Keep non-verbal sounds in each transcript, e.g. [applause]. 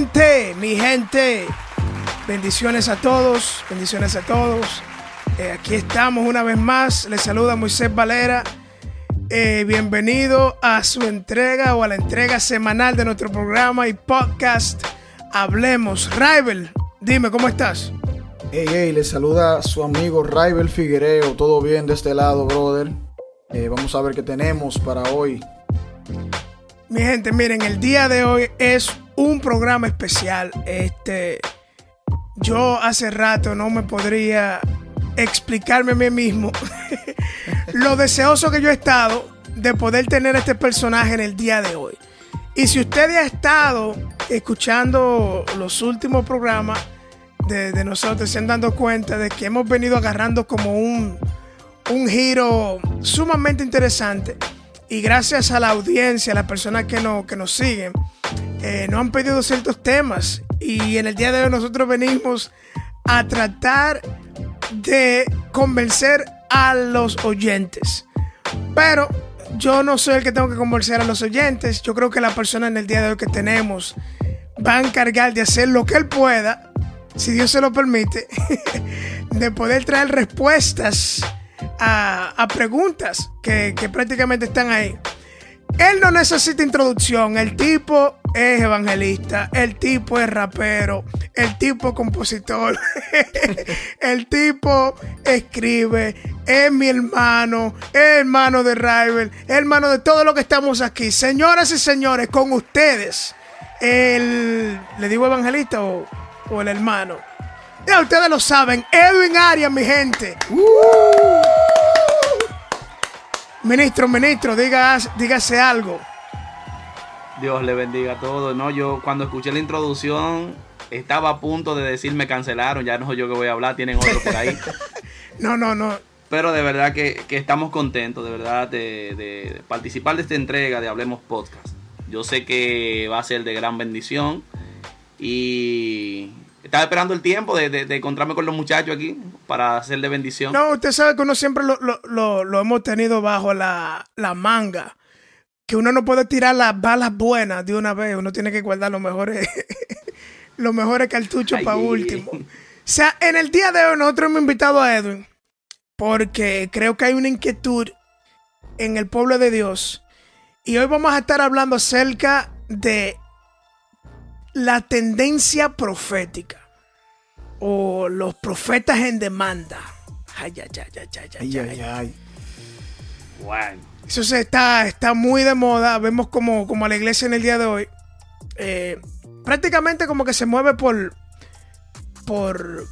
Gente, mi gente, bendiciones a todos, bendiciones a todos. Eh, aquí estamos una vez más. Les saluda Moisés Valera. Eh, bienvenido a su entrega o a la entrega semanal de nuestro programa y podcast Hablemos. Rival, dime, ¿cómo estás? Hey, hey, le saluda su amigo Rival Figuereo. Todo bien de este lado, brother. Eh, vamos a ver qué tenemos para hoy. Mi gente, miren, el día de hoy es un programa especial. Este, yo hace rato no me podría explicarme a mí mismo [laughs] lo deseoso que yo he estado de poder tener este personaje en el día de hoy. Y si usted ha estado escuchando los últimos programas de, nosotros, se han dado cuenta de que hemos venido agarrando como un, un giro sumamente interesante. Y gracias a la audiencia, a las personas que, que nos siguen, eh, nos han pedido ciertos temas. Y en el día de hoy nosotros venimos a tratar de convencer a los oyentes. Pero yo no soy el que tengo que convencer a los oyentes. Yo creo que la persona en el día de hoy que tenemos va a encargar de hacer lo que él pueda, si Dios se lo permite, [laughs] de poder traer respuestas a, preguntas que, prácticamente están ahí. Él no necesita introducción. El tipo es evangelista. El tipo es rapero. El tipo es compositor. [laughs] el tipo escribe. Es mi hermano. Hermano de Rival. Hermano de todo lo que estamos aquí. Señoras y señores, con ustedes. El. ¿Le digo evangelista o el hermano? Ya ustedes lo saben. Edwin Arias, mi gente. Ministro, ministro, diga, dígase algo. Dios le bendiga a todos. No, yo cuando escuché la introducción estaba a punto de decir me cancelaron, ya no soy yo que voy a hablar, tienen otro por ahí. [laughs] no, no, no. Pero de verdad que, que estamos contentos, de verdad, de, de, participar de esta entrega de Hablemos Podcast. Yo sé que va a ser de gran bendición y estaba esperando el tiempo de, de, de, encontrarme con los muchachos aquí para hacer de bendición. No, usted sabe que uno siempre lo, lo, lo, lo hemos tenido bajo la, la, manga. Que uno no puede tirar las balas buenas de una vez. Uno tiene que guardar los mejores, [laughs] los mejores cartuchos para último. O sea, en el día de hoy nosotros hemos invitado a Edwin porque creo que hay una inquietud en el pueblo de Dios. Y hoy vamos a estar hablando acerca de la tendencia profética o los profetas en demanda. Ay, ay, ay, ay, ay, ay, ay. ay. Bueno. Eso se está, está muy de moda. Vemos como, como a la iglesia en el día de hoy. Eh, prácticamente como que se mueve por. por.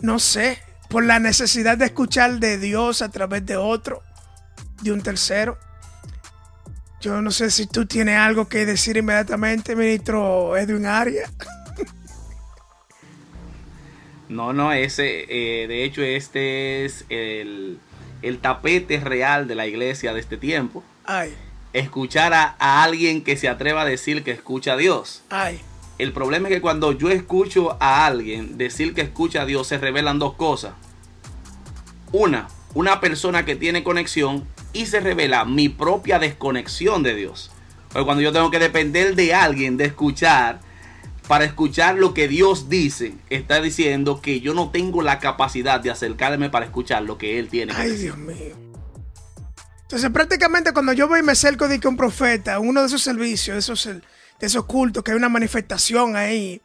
no sé. Por la necesidad de escuchar de Dios a través de otro. De un tercero. Yo no sé si tú tienes algo que decir inmediatamente, ministro Edwin Arias. No, no, ese, eh, de hecho, este es el, el, tapete real de la iglesia de este tiempo. Ay. Escuchar a, a, alguien que se atreva a decir que escucha a Dios. Ay. El problema es que cuando yo escucho a alguien decir que escucha a Dios, se revelan dos cosas. Una, una persona que tiene conexión y se revela mi propia desconexión de Dios. Pero cuando yo tengo que depender de alguien, de escuchar, para escuchar lo que Dios dice, está diciendo que yo no tengo la capacidad de acercarme para escuchar lo que Él tiene. Que Ay, decir. Dios mío. Entonces, prácticamente cuando yo voy y me acerco de que un profeta, uno de esos servicios, de esos, de esos cultos, que hay una manifestación ahí,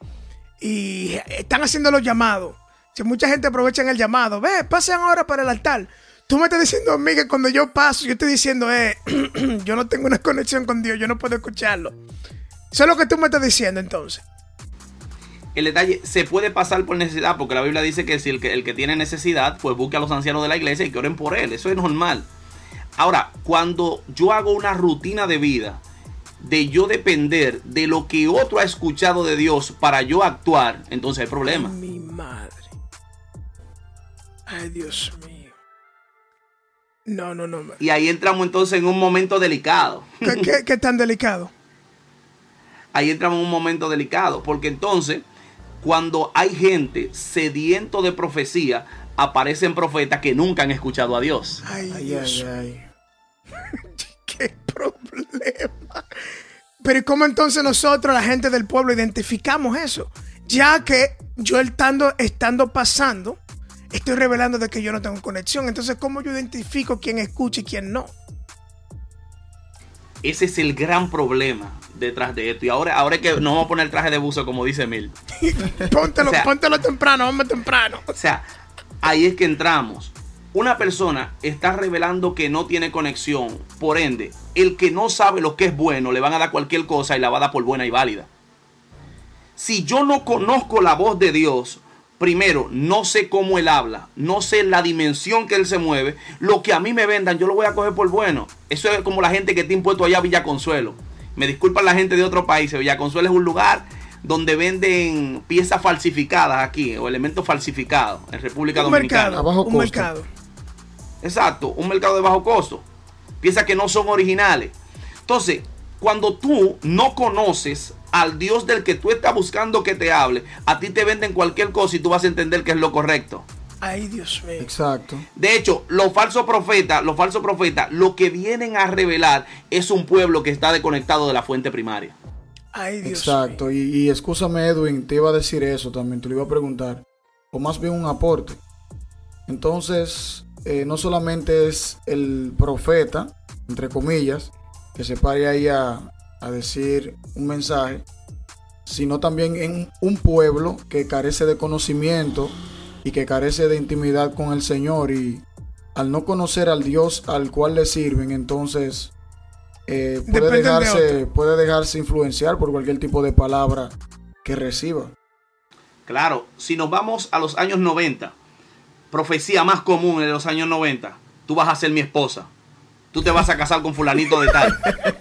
y están haciendo los llamados. Si mucha gente aprovecha el llamado, ve, pasen ahora para el altar. Tú me estás diciendo a mí que cuando yo paso, yo estoy diciendo, eh, [clears throat] yo no tengo una conexión con Dios, yo no puedo escucharlo. Eso es lo que tú me estás diciendo entonces. el detalle se puede pasar por necesidad, porque la Biblia dice que si el que, el que tiene necesidad, pues busque a los ancianos de la iglesia y que oren por él. Eso es normal. Ahora, cuando yo hago una rutina de vida, de yo depender de lo que otro ha escuchado de Dios para yo actuar, entonces hay problema. Ay, mi madre. Ay, Dios mío. No, no, no. Y ahí entramos entonces en un momento delicado. ¿Qué, qué, qué [laughs] tan delicado? Ahí entramos en un momento delicado, porque entonces, cuando hay gente sediento de profecía, aparecen profetas que nunca han escuchado a Dios. Ay, Ay, Dios ay, ay. [laughs] qué problema. Pero ¿y cómo entonces nosotros, la gente del pueblo, identificamos eso? Ya que yo estando, estando pasando, estoy revelando de que yo no tengo conexión. Entonces, ¿cómo yo identifico quién escucha y quién no? Ese es el gran problema detrás de esto. Y ahora, ahora es que nos vamos a poner el traje de buzo, como dice Mil. [laughs] Póntelo, O sea- póntelo temprano, hombre, temprano. O sea, ahí es que entramos. Una persona está revelando que no tiene conexión. Por ende, el que no sabe lo que es bueno, le van a dar cualquier cosa y la va a dar por buena y válida. Si yo no conozco la voz de Dios, primero, no sé cómo Él habla, no sé la dimensión que Él se mueve, lo que a mí me vendan, yo lo voy a coger por bueno. Eso es como la gente que te ha impuesto allá a Villa Consuelo. Me disculpan la gente de otro país, Villa Consuelo es un lugar donde venden piezas falsificadas aquí, o elementos falsificados en República Un Dominicana. mercado, bajo un costo. mercado. Exacto, un mercado de bajo costo. Piezas que no son originales. Entonces, cuando tú no conoces al Dios del que tú estás buscando que te hable, a ti te venden cualquier cosa y tú vas a entender que es lo correcto. Ay, Dios mío. Exacto. De hecho, los falsos profetas, los falsos profetas, lo que vienen a revelar es un pueblo que está desconectado de la fuente primaria. Ay, Dios Exacto. mío. Y, y excúsame, Edwin, te iba a decir eso también, te lo iba a preguntar. O más bien un aporte. Entonces, eh, no solamente es el profeta, entre comillas, que se pare ahí a, a decir un mensaje, sino también en un pueblo que carece de conocimiento y que carece de intimidad con el Señor y al no conocer al Dios al cual le sirven, entonces eh, puede, de dejarse, puede dejarse influenciar por cualquier tipo de palabra que reciba. Claro, si nos vamos a los años 90, profecía más común de los años 90, tú vas a ser mi esposa. Tú te vas a casar con fulanito de tal. [laughs]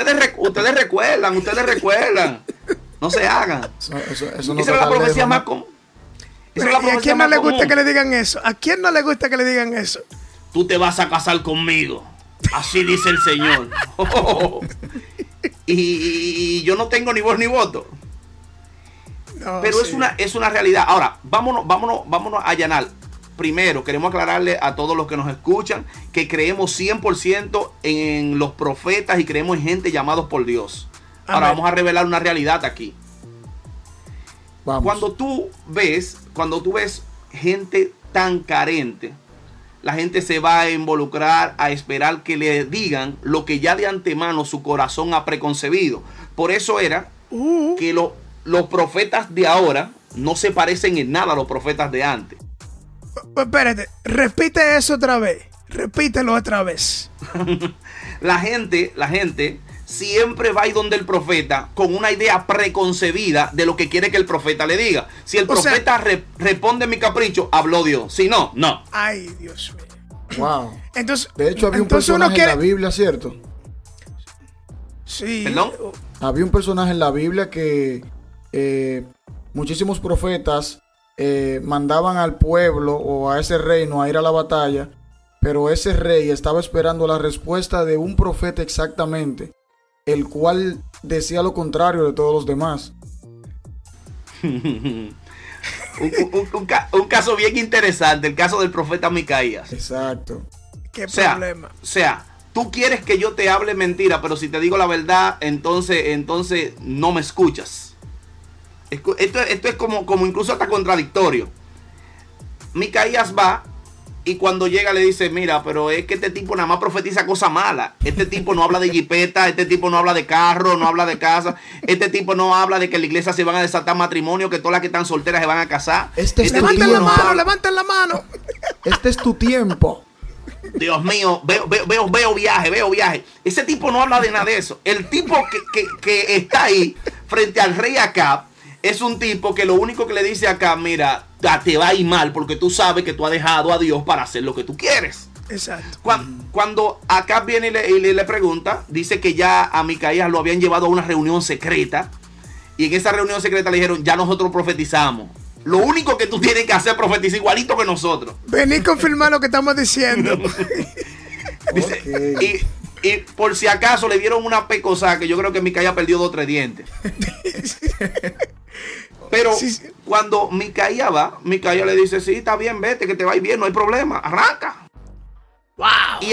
ustedes, rec- ustedes recuerdan, ustedes recuerdan. No se hagan. Eso, eso- eso no Esa era la profecía más común. Es ¿Y a quién no le gusta común. que le digan eso? ¿A quién no le gusta que le digan eso? Tú te vas a casar conmigo. Así dice el Señor. [laughs] y, y- y yo no tengo ni voz ni voto. No, Pero es una, es una realidad. Ahora, vámonos, vámonos, vámonos a allanar. Primero, queremos aclararle a todos los que nos escuchan que creemos 100% en los profetas y creemos en gente llamados por Dios. Ahora vamos a revelar una realidad aquí. Vamos. Cuando tú ves, cuando tú ves gente tan carente, la gente se va a involucrar a esperar que le digan lo que ya de antemano su corazón ha preconcebido. Por eso era Uh, que lo- los profetas de ahora no se parecen en nada a los profetas de antes. Espérate, repite eso otra vez. Repítelo otra vez. [laughs] La gente, la gente siempre va a ir donde el profeta con una idea preconcebida de lo que quiere que el profeta le diga. Si el O sea- profeta re- responde mi capricho, habló Dios. Si no, no. Ay, Dios mío. Wow. Entonces, De hecho, había un personaje en la Biblia, ¿cierto? Sí. ¿Perdón? Había un personaje en la Biblia que eh, muchísimos profetas eh, mandaban al pueblo o a ese reino a ir a la batalla, pero ese rey estaba esperando la respuesta de un profeta exactamente, el cual decía lo contrario de todos los demás. [laughs] Un, un- un ca- un caso bien interesante, el caso del profeta Micaías. Exacto. Qué O sea, problema. o sea, tú quieres que yo te hable mentira, pero si te digo la verdad, entonces, entonces no me escuchas. Esto, esto es como, como incluso hasta contradictorio. Micaías va y cuando llega le dice, mira, pero es que este tipo nada más profetiza cosas malas. Este tipo no habla de jipeta, este tipo no habla de carro, no habla de casa. Este tipo no habla de que en la iglesia se van a desatar matrimonio, que todas las que están solteras se van a casar. Este es tu Levanten la no mano, levanten la mano. [laughs] Este es tu tiempo. Dios mío, veo, veo, veo, veo viaje, veo viaje. Ese tipo no habla de nada de eso. El tipo que, que- que está ahí frente al rey Acab es un tipo que lo único que le dice acá, mira, te va a ir mal porque tú sabes que tú has dejado a Dios para hacer lo que tú quieres. Exacto. Cuando, acá viene y le, pregunta, dice que ya a Micaías lo habían llevado a una reunión secreta. Y en esa reunión secreta le dijeron, ya nosotros profetizamos. Lo único que tú tienes que hacer es profetizar igualito que nosotros. Vení a confirmar lo que estamos diciendo. [laughs] y, y, por si acaso le dieron una pecosa que yo creo que Micaías perdió dos o tres dientes. [laughs] Pero cuando Micaía va, Micaía le dice, sí, está bien, vete, que te va a ir bien, no hay problema, arranca. Y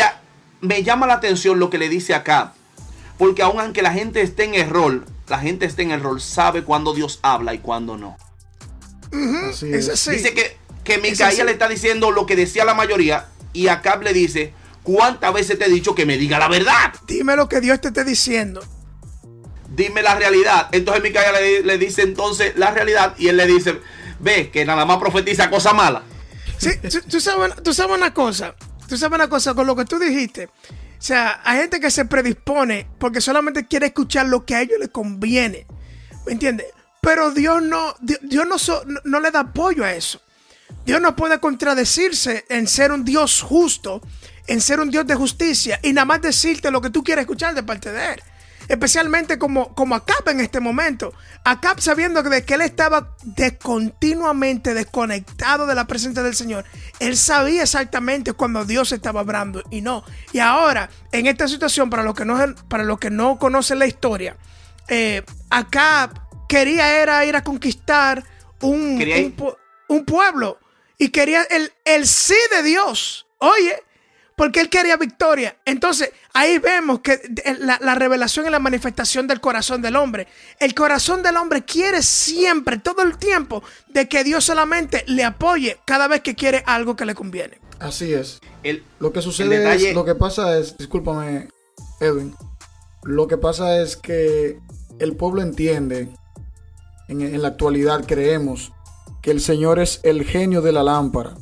me llama la atención lo que le dice acá. Porque aunque la gente esté en error, la gente esté en error, sabe cuando Dios habla y cuando no. Dice que, que Micaía le está diciendo lo que decía la mayoría y Acab le dice, ¿cuántas veces te he dicho que me diga la verdad? Dime lo que Dios te esté diciendo. Dime la realidad. Entonces Micaía le, le dice entonces la realidad y él le dice, ve que nada más profetiza cosas malas. Sí, tú sabes, tú sabes una cosa tú sabes una cosa, con lo que tú dijiste. O sea, hay gente que se predispone porque solamente quiere escuchar lo que a ellos les conviene. ¿Me entiendes? Pero Dios no, Dios, no, no, le da apoyo a eso. Dios no puede contradecirse en ser un Dios justo, en ser un Dios de justicia y nada más decirte lo que tú quieres escuchar de parte de Él especialmente como, como Acap en este momento. Acap sabiendo de que él estaba de continuamente desconectado de la presencia del Señor. Él sabía exactamente cuando Dios estaba hablando y no. Y ahora, en esta situación, para los que no, para los que no conocen la historia, eh, Acap quería era ir a conquistar un, un, pueblo y quería el, el sí de Dios. Oye, porque él quería victoria. Entonces, ahí vemos que la, revelación y la manifestación del corazón del hombre. El corazón del hombre quiere siempre, todo el tiempo, de que Dios solamente le apoye cada vez que quiere algo que le conviene. Así es. lo que sucede es, lo que pasa es, discúlpame, Edwin, lo que pasa es que el pueblo entiende, en, en la actualidad creemos, que el Señor es el genio de la lámpara.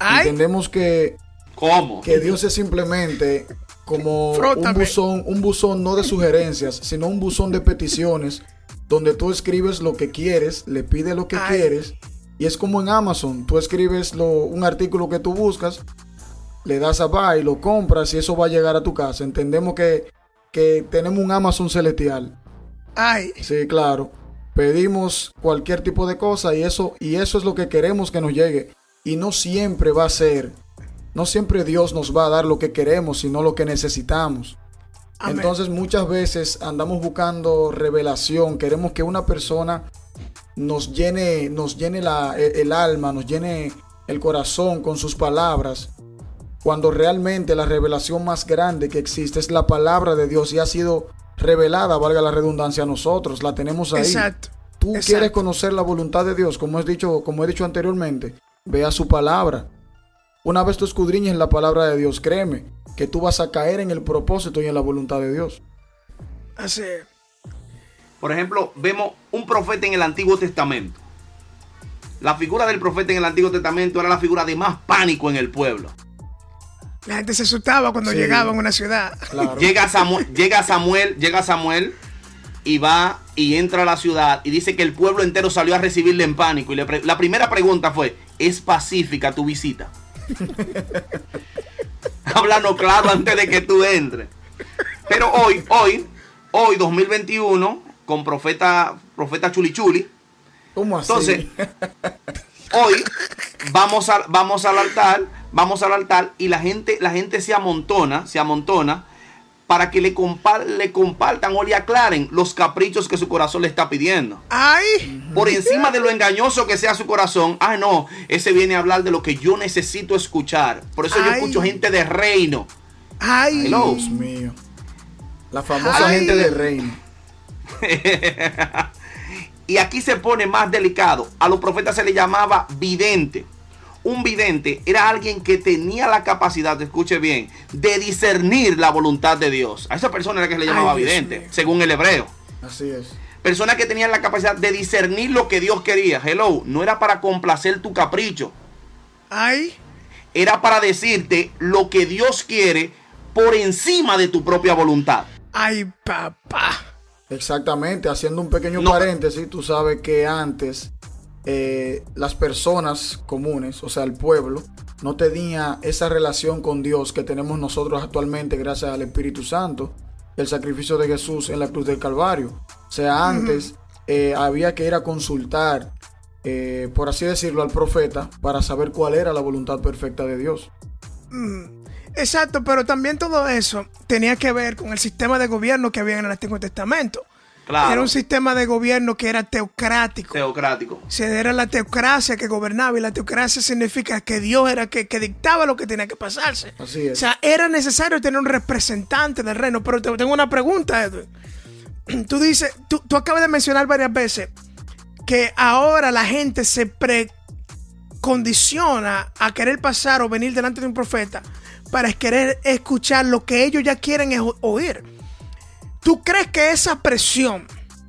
Entendemos que ¿Cómo? Que Dios es simplemente como un buzón, un buzón no de sugerencias, sino un buzón de peticiones, donde tú escribes lo que quieres, le pides lo que quieres, y es como en Amazon, tú escribes lo, un artículo que tú buscas, le das a buy, lo compras y eso va a llegar a tu casa. Entendemos que, que tenemos un Amazon celestial. Ay. Sí, claro. Pedimos cualquier tipo de cosa y eso, y eso es lo que queremos que nos llegue. Y no siempre va a ser no siempre Dios nos va a dar lo que queremos, sino lo que necesitamos. Entonces muchas veces andamos buscando revelación, queremos que una persona nos llene, nos llene la, e, el alma, nos llene el corazón con sus palabras, cuando realmente la revelación más grande que existe es la palabra de Dios y ha sido revelada, valga la redundancia, a nosotros, la tenemos ahí. Exacto. Tú quieres conocer la voluntad de Dios, como he dicho, como he dicho anteriormente, vea su palabra. Una vez tú escudriñes la palabra de Dios, créeme que tú vas a caer en el propósito y en la voluntad de Dios. Así. Por ejemplo, vemos un profeta en el Antiguo Testamento. La figura del profeta en el Antiguo Testamento era la figura de más pánico en el pueblo. La gente se asustaba cuando llegaba a una ciudad. Llega, Samuel, llega Samuel, llega Samuel y va y entra a la ciudad y dice que el pueblo entero salió a recibirle en pánico. Y la primera pregunta fue, ¿es pacífica tu visita? [laughs] Háblanos claro antes de que tú entres. Pero hoy, hoy, hoy 2021, con profeta, profeta Chulichuli. ¿Cómo así? Entonces, hoy vamos, a, vamos al altar, vamos al altar y la gente, la gente se amontona, se amontona para que le, le compartan o le aclaren los caprichos que su corazón le está pidiendo. ¡Ay! Por encima de lo engañoso que sea su corazón, ah, no, ese viene a hablar de lo que yo necesito escuchar. Por eso yo escucho gente de reino. ¡Ay! Dios mío. La famosa gente de reino. [laughs] y aquí se pone más delicado. A los profetas se le llamaba vidente un vidente era alguien que tenía la capacidad, escuche bien, de discernir la voluntad de Dios. A esa persona era que se le llamaba vidente, según el hebreo. Así es. Persona que tenía la capacidad de discernir lo que Dios quería. Hello, no era para complacer tu capricho. Ay. Era para decirte lo que Dios quiere por encima de tu propia voluntad. Ay, papá. Exactamente, haciendo un pequeño paréntesis, tú sabes que antes eh, las personas comunes, o sea, el pueblo, no tenía esa relación con Dios que tenemos nosotros actualmente gracias al Espíritu Santo, el sacrificio de Jesús en la cruz del Calvario. O sea, antes eh, había que ir a consultar, eh, por así decirlo, al profeta para saber cuál era la voluntad perfecta de Dios. Exacto, pero también todo eso tenía que ver con el sistema de gobierno que había en el Antiguo Testamento. Era un sistema de gobierno que era teocrático. Teocrático. Se era la teocracia que gobernaba y la teocracia significa que Dios era que, que dictaba lo que tenía que pasarse. Así es. O sea, era necesario tener un representante del reino. Pero te, tengo una pregunta, Edwin. Tú dices, tú, tú acabas de mencionar varias veces que ahora la gente se precondiciona a querer pasar o venir delante de un profeta para querer escuchar lo que ellos ya quieren oír. ¿Tú crees que esa presión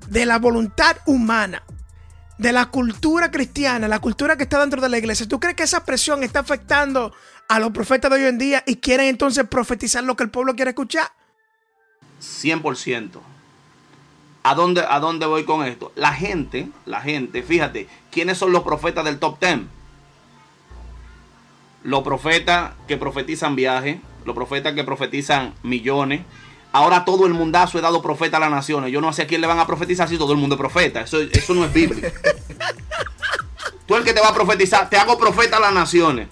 de la voluntad humana, de la cultura cristiana, la cultura que está dentro de la iglesia, ¿tú crees que esa presión está afectando a los profetas de hoy en día y quieren entonces profetizar lo que el pueblo quiere escuchar? 100%. ¿A dónde, ¿A dónde voy con esto? La gente, la gente, fíjate, ¿quiénes son los profetas del top 10? Los profetas que profetizan viajes, los profetas que profetizan millones, Ahora todo el mundazo he dado profeta a las naciones. Yo no sé a quién le van a profetizar si todo el mundo es profeta. Eso, eso no es Biblia. [laughs] Tú el que te va a profetizar, te hago profeta a las naciones.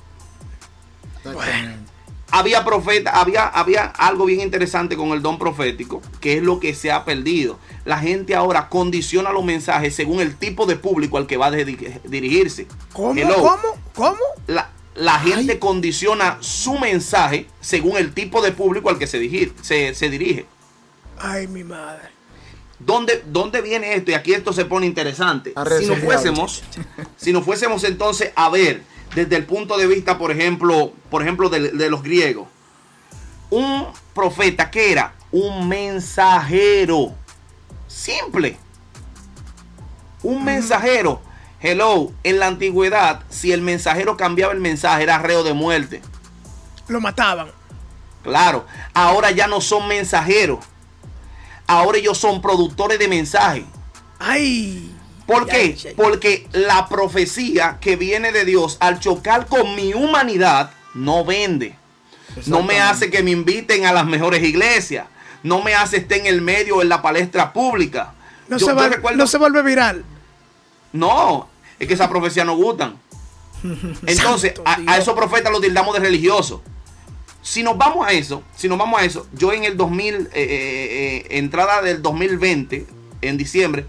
Había profeta, había, había algo bien interesante con el don profético, que es lo que se ha perdido. La gente ahora condiciona los mensajes según el tipo de público al que va a dirigirse. ¿Cómo? ¿Cómo? ¿Cómo? La, la gente condiciona su mensaje según el tipo de público al que se, dirige. Se, dirige. Ay, mi madre. ¿Dónde, ¿Dónde, viene esto? Y aquí esto se pone interesante. Si nos fuésemos, si nos fuésemos entonces a ver desde el punto de vista, por ejemplo, por ejemplo, de, de los griegos, un profeta que era un mensajero simple, un mensajero Hello, en la antigüedad, si el mensajero cambiaba el mensaje, era reo de muerte. Lo mataban. Claro, ahora ya no son mensajeros. Ahora ellos son productores de mensajes. ¡Ay! ¿Por qué? Porque la profecía que viene de Dios al chocar con mi humanidad no vende. No me hace que me inviten a las mejores iglesias. No me hace estar en el medio en la palestra pública. No, se, no se vuelve viral. No, es que esas profecías no gustan. [laughs] Entonces, a, esos profetas los tildamos de religiosos. Si nos vamos a eso, si nos vamos a eso, yo en el 2000, eh, eh, eh, entrada del 2020, en diciembre,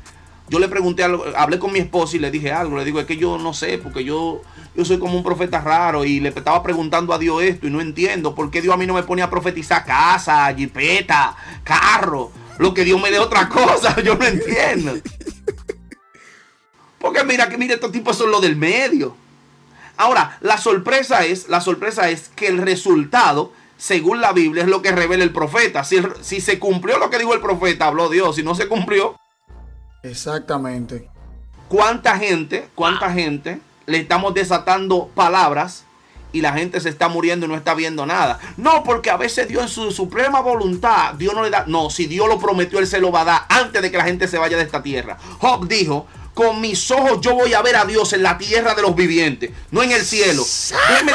yo le pregunté algo, hablé con mi esposa y le dije algo, le digo, es que yo no sé, porque yo, yo soy como un profeta raro y le estaba preguntando a Dios esto y no entiendo por qué Dios a mí no me pone a profetizar casa, jipeta, carro, lo que Dios me dé otra cosa, [laughs] yo no entiendo. Porque mira, que mira, estos tipos son los del medio. Ahora, la sorpresa es, la sorpresa es que el resultado, según la Biblia, es lo que revela el profeta. Si, si se cumplió lo que dijo el profeta, habló Dios. Si no se cumplió. Exactamente. ¿Cuánta gente, cuánta gente le estamos desatando palabras y la gente se está muriendo y no está viendo nada. No, porque a veces Dios en su suprema voluntad, Dios no le da. No, si Dios lo prometió, Él se lo va a dar antes de que la gente se vaya de esta tierra. Job dijo, con mis ojos yo voy a ver a Dios en la tierra de los vivientes, no en el cielo. Déjeme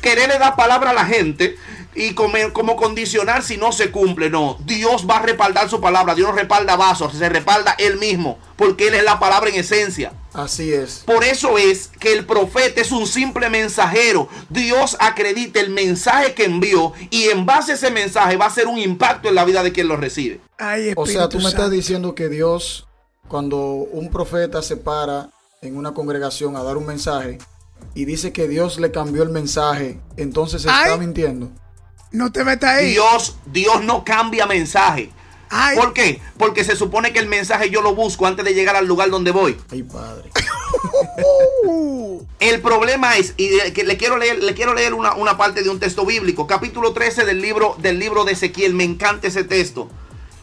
quererle dar palabra a la gente y como, como, condicionar si no se cumple. No, Dios va a respaldar su palabra. Dios no respalda vasos, se respalda Él mismo, porque Él es la palabra en esencia. Así es. Por eso es que el profeta es un simple mensajero. Dios acredita el mensaje que envió y en base a ese mensaje va a ser un impacto en la vida de quien lo recibe. o sea, tú me estás diciendo que Dios cuando un profeta se para en una congregación a dar un mensaje y dice que Dios le cambió el mensaje, entonces se está mintiendo. No te metas ahí. Dios, Dios no cambia mensaje. ¿Por qué? Porque se supone que el mensaje yo lo busco antes de llegar al lugar donde voy. Ay, padre. [laughs] el problema es, y le quiero leer, le quiero leer una, una, parte de un texto bíblico, capítulo 13 del libro, del libro de Ezequiel. Me encanta ese texto.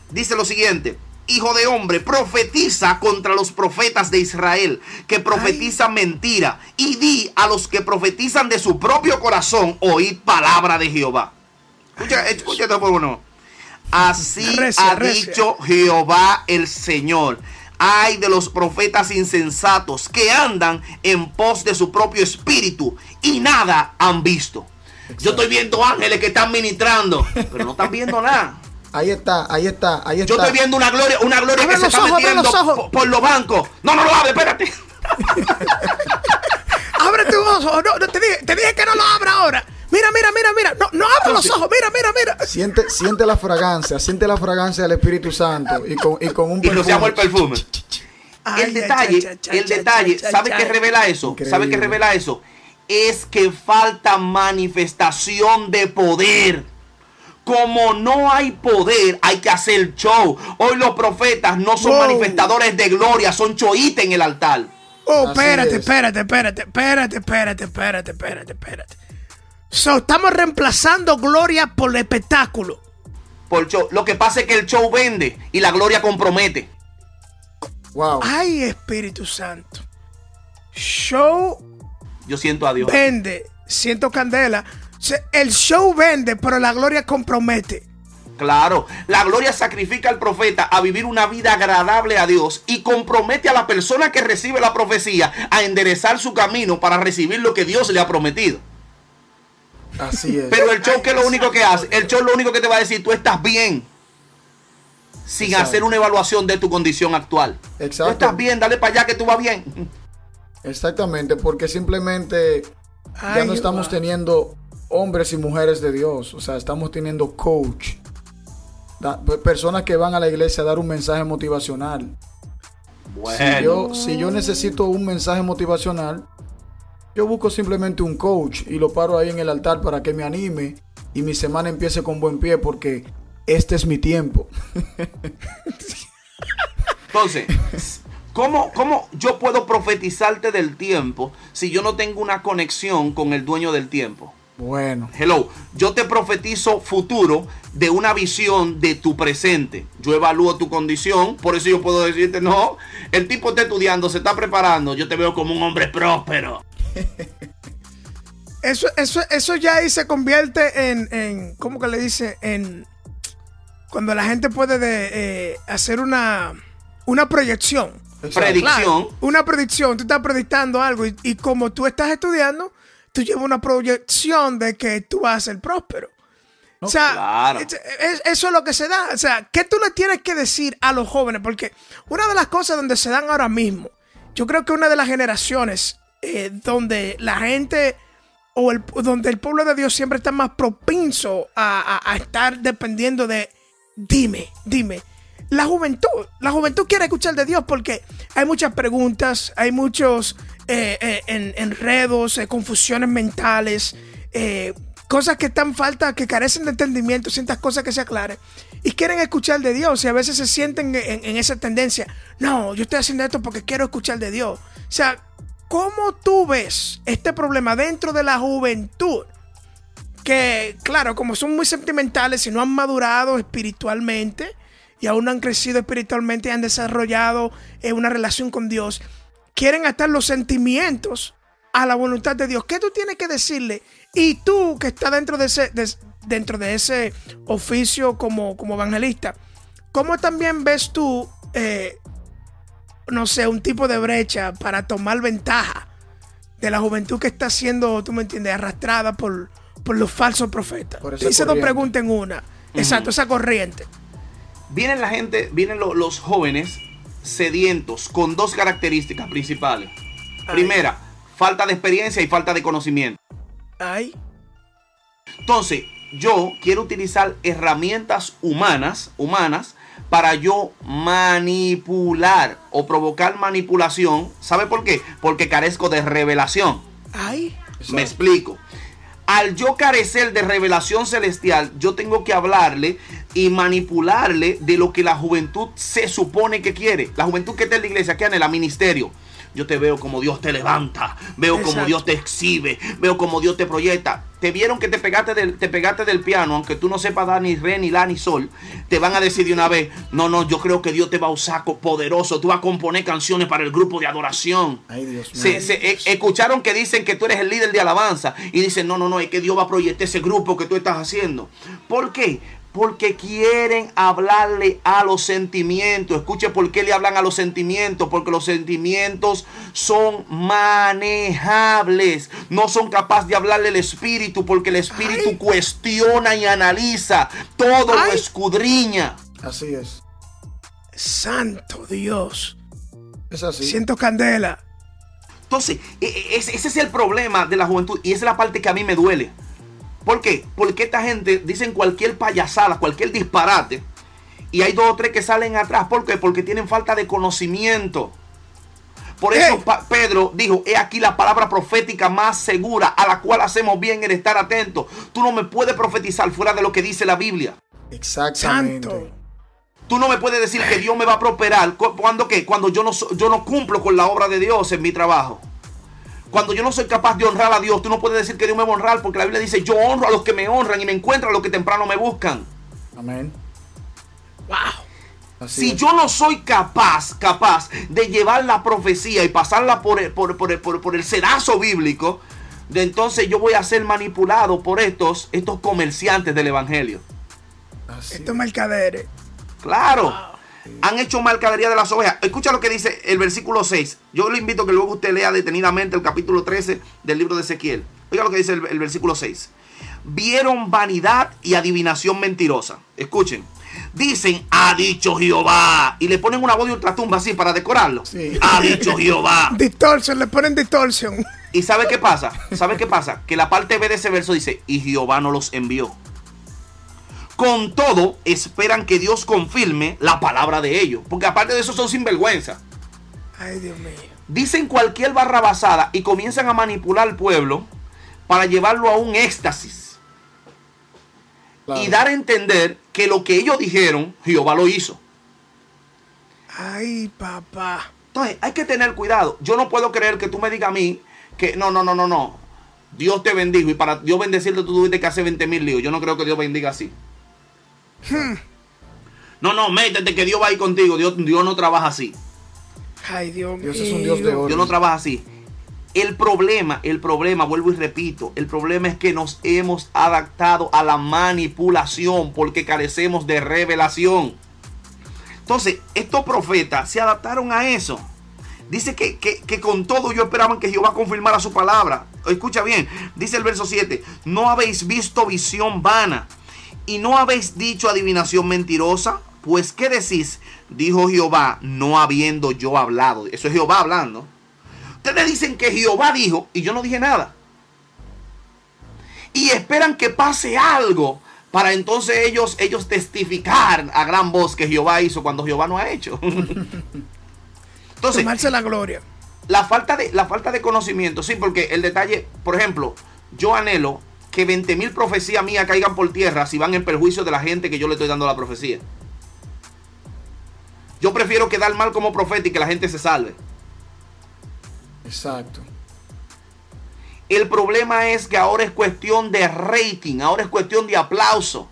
Dice lo siguiente hijo de hombre, profetiza contra los profetas de Israel, que profetizan mentira, y di a los que profetizan de su propio corazón, oíd palabra de Jehová. Escucha, escucha esto por uno. Así Recia, ha recia. dicho Jehová el Señor. Ay de los profetas insensatos que andan en pos de su propio espíritu y nada han visto. Yo estoy viendo ángeles que están ministrando, pero no están viendo nada. Ahí está, ahí está, ahí está. Yo estoy viendo una gloria, una gloria Abre que se los está ojos, metiendo los ojos. por, por los bancos. No, no lo abre, espérate. [laughs] Abre tus ojos. No, no, te, dije, te dije que no lo abra ahora. Mira, mira, mira, mira. No, no abra los ojos. Mira, mira, mira. Siente, siente la fragancia, siente la fragancia del Espíritu Santo y con, y con un Y rociamos el perfume. Ay, el detalle, ay, el detalle, ¿sabe qué revela eso? ¿Sabe qué Increíble. revela eso? Es que falta manifestación de poder. Como no hay poder, hay que hacer show. Hoy los profetas no son Wow. manifestadores de gloria, son choitas en el altar. Oh, espérate, es. espérate, espérate, espérate, espérate, espérate, espérate, espérate. So, estamos reemplazando gloria por el espectáculo. Por show. Lo que pasa es que el show vende y la gloria compromete. Wow. Ay, Espíritu Santo. Show Yo siento a Dios. vende, siento candela. El show vende, pero la gloria compromete. Claro, la gloria sacrifica al profeta a vivir una vida agradable a Dios y compromete a la persona que recibe la profecía a enderezar su camino para recibir lo que Dios le ha prometido. Así es. Pero el show que es lo único que hace, el show lo único que te va a decir, tú estás bien. Sin Exacto. hacer una evaluación de tu condición actual. Exacto. Tú estás bien, dale para allá que tú vas bien. Exactamente, porque simplemente ya no estamos teniendo hombres y mujeres de Dios, o sea, estamos teniendo coach, da- personas que van a la iglesia a dar un mensaje motivacional. Si yo, si yo necesito un mensaje motivacional, yo busco simplemente un coach y lo paro ahí en el altar para que me anime y mi semana empiece con buen pie porque este es mi tiempo. Entonces, ¿cómo, ¿cómo yo puedo profetizarte del tiempo si yo no tengo una conexión con el dueño del tiempo? Bueno, Hello, yo te profetizo futuro de una visión de tu presente. Yo evalúo tu condición, por eso yo puedo decirte, no, el tipo está estudiando, se está preparando, yo te veo como un hombre próspero. [laughs] Eso, eso, eso ya ahí se convierte en, en ¿cómo que le dice? En cuando la gente puede de, eh, hacer una, una proyección. Predicción. Claro, una predicción. Tú estás predictando algo y, y como tú estás estudiando, tú llevas una proyección de que tú vas a ser próspero. O sea, Claro. es- es- eso es lo que se da. O sea, ¿qué tú le tienes que decir a los jóvenes? Porque una de las cosas donde se dan ahora mismo, yo creo que una de las generaciones eh, donde la gente o el, donde el pueblo de Dios siempre está más propenso a, a- a estar dependiendo de dime, dime. La juventud, la juventud quiere escuchar de Dios porque hay muchas preguntas, hay muchos eh, eh, en- enredos, eh, confusiones mentales, cosas que están falta, que carecen de entendimiento, ciertas cosas que se aclaren y quieren escuchar de Dios y a veces se sienten en, esa tendencia. No, yo estoy haciendo esto porque quiero escuchar de Dios. O sea, ¿cómo tú ves este problema dentro de la juventud? que, claro, como son muy sentimentales y no han madurado espiritualmente y aún no han crecido espiritualmente y han desarrollado una relación con Dios, quieren atar los sentimientos a la voluntad de Dios. ¿Qué tú tienes que decirle? Y tú que estás dentro de ese, de- dentro de ese oficio como, como evangelista, ¿cómo también ves tú, eh, no sé, un tipo de brecha para tomar ventaja de la juventud que está siendo, tú me entiendes, arrastrada por, por los falsos profetas. Hice dos preguntas en una. Exacto, esa corriente. Vienen la gente, vienen lo- los jóvenes sedientos con dos características principales. Primera, falta de experiencia y falta de conocimiento. Ay, Entonces, yo quiero utilizar herramientas humanas, humanas, para yo manipular o provocar manipulación. ¿Sabe por qué? Porque carezco de revelación. ay, Me explico. Al yo carecer de revelación celestial, yo tengo que hablarle y manipularle de lo que la juventud se supone que quiere. La juventud que está en la iglesia, que anhela ministerio. Yo te veo como Dios te levanta, veo como. Dios te exhibe, veo como Dios te proyecta. Te vieron que te pegaste, del, te pegaste del piano, aunque tú no sepas dar ni re, ni la, ni sol. Te van a decir de una vez, no, no, yo creo que Dios te va a usar poderoso. Tú vas a componer canciones para el grupo de adoración. Ay, Dios mío. Se, se- e- escucharon que dicen que tú eres el líder de alabanza y dicen, no, no, no, es que Dios va a proyectar ese grupo que tú estás haciendo. ¿Por qué? Porque quieren hablarle a los sentimientos. Escuche por qué le hablan a los sentimientos. Porque los sentimientos son manejables. No son capaces de hablarle al espíritu. Porque el espíritu Ay. cuestiona y analiza. Todo lo escudriña. Así es. Santo Dios. Es así. Siento candela. Entonces, e- e- ese, ese es el problema de la juventud. Y esa es la parte que a mí me duele. ¿Por qué? Porque esta gente dicen cualquier payasada, cualquier disparate. Y hay dos o tres que salen atrás. ¿Por qué? Porque tienen falta de conocimiento. Por eso. Pa- Pedro dijo, he aquí la palabra profética más segura a la cual hacemos bien en estar atentos. Tú no me puedes profetizar fuera de lo que dice la Biblia. Exactamente. Santo. Tú no me puedes decir que Dios me va a prosperar. ¿Cu- ¿Cuándo qué? Cuando yo no, yo no cumplo con la obra de Dios en mi trabajo. Cuando yo no soy capaz de honrar a Dios, tú no puedes decir que Dios me va a honrar porque la Biblia dice, yo honro a los que me honran y me encuentro a los que temprano me buscan. Amén. Wow. Así Si es. yo no soy capaz, capaz de llevar la profecía y pasarla por el, por, por el- por- por el sedazo bíblico, de entonces yo voy a ser manipulado por estos, estos comerciantes del Evangelio. Así Estos mercaderes. Claro. Han hecho mercadería de las ovejas. Escucha lo que dice el versículo 6. Yo le invito a que luego usted lea detenidamente el capítulo 13 del libro de Ezequiel. Oiga lo que dice el, el versículo 6. Vieron vanidad y adivinación mentirosa. Escuchen. Dicen, ha dicho Jehová. Y le ponen una voz de ultratumba así para decorarlo. Sí. Ha dicho Jehová. [laughs] Distorsión, le ponen distorsión. ¿Y sabe qué pasa? ¿Sabe qué pasa? Que la parte B de ese verso dice, y Jehová no los envió. Con todo, esperan que Dios confirme la palabra de ellos. Porque aparte de eso son sinvergüenza. Ay, Dios mío. Dicen cualquier barrabasada y comienzan a manipular al pueblo para llevarlo a un éxtasis. Claro. Y dar a entender que lo que ellos dijeron, Jehová lo hizo. Ay, papá. Entonces, hay que tener cuidado. Yo no puedo creer que tú me digas a mí que no, no, no, no, no. Dios te bendijo y para Dios bendecirte tú tuviste que hacer 20 mil líos. Yo no creo que Dios bendiga así. No, no, métete que Dios va a ir contigo. Dios, Dios no trabaja así. Ay, Dios mío. Dios es un Dios de oro. Dios no trabaja así. El problema, el problema, vuelvo y repito, el problema es que nos hemos adaptado a la manipulación porque carecemos de revelación. Entonces, estos profetas se adaptaron a eso. Dice que, que- que con todo yo esperaban que Jehová confirmara su palabra. Escucha bien, dice el verso 7, no habéis visto visión vana y no habéis dicho adivinación mentirosa. Pues, ¿qué decís? Dijo Jehová, no habiendo yo hablado. Eso es Jehová hablando. Ustedes dicen que Jehová dijo y yo no dije nada. Y esperan que pase algo para entonces ellos, ellos testificar a gran voz que Jehová hizo cuando Jehová no ha hecho. [laughs] Entonces, Tomarse la gloria. la falta de, la falta de conocimiento, sí, porque el detalle, por ejemplo, yo anhelo que 20 mil profecías mías caigan por tierra si van en perjuicio de la gente que yo le estoy dando la profecía. Yo prefiero quedar mal como profeta y que la gente se salve. Exacto. El problema es que ahora es cuestión de rating, ahora es cuestión de aplauso,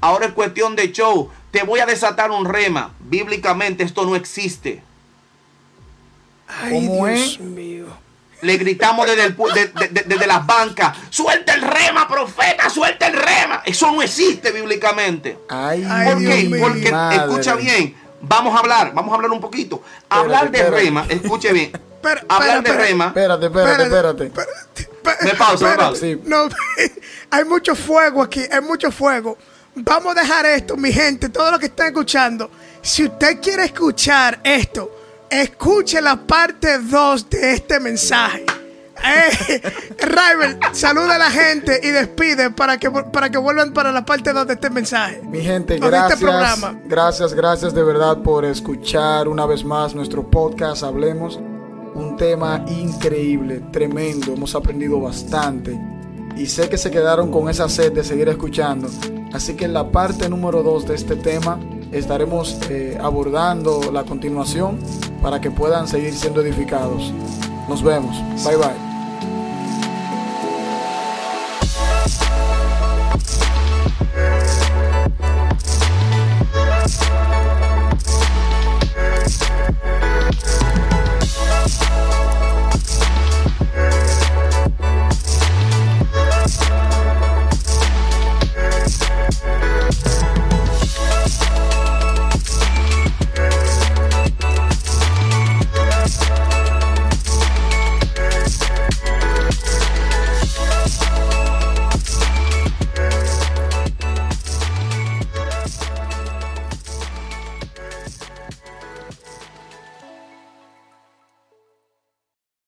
ahora es cuestión de show. Te voy a desatar un rema. Bíblicamente esto no existe. Ay, ¿Cómo Dios es? mío. Le gritamos desde, el de- de- de- desde las bancas, suelta el rema, profeta, suelta el rema. Eso no existe bíblicamente. Ay, Ay, ¿Por Dios qué? mío. Porque, madre. escucha bien, vamos a hablar, vamos a hablar un poquito. Hablar de espérate. rema, escuche bien. [laughs] Hablar de rema, Espérate, espérate, espérate. espérate. Me pausa, me pausa. Sí. No, [laughs] hay mucho fuego aquí, hay mucho fuego. Vamos a dejar esto, mi gente, todo lo que están escuchando. Si usted quiere escuchar esto, escuche la parte 2 de este mensaje. Eh, [laughs] Rival, saluda a la gente y despide para que, para que vuelvan para la parte 2 de este mensaje. Mi gente, este gracias. programa. Gracias, gracias de verdad por escuchar una vez más nuestro podcast. Hablemos. Un tema increíble, tremendo. Hemos aprendido bastante. Y sé que se quedaron con esa sed de seguir escuchando. Así que en la parte número 2 de este tema estaremos eh, abordando la continuación para que puedan seguir siendo edificados. Nos vemos. Bye bye.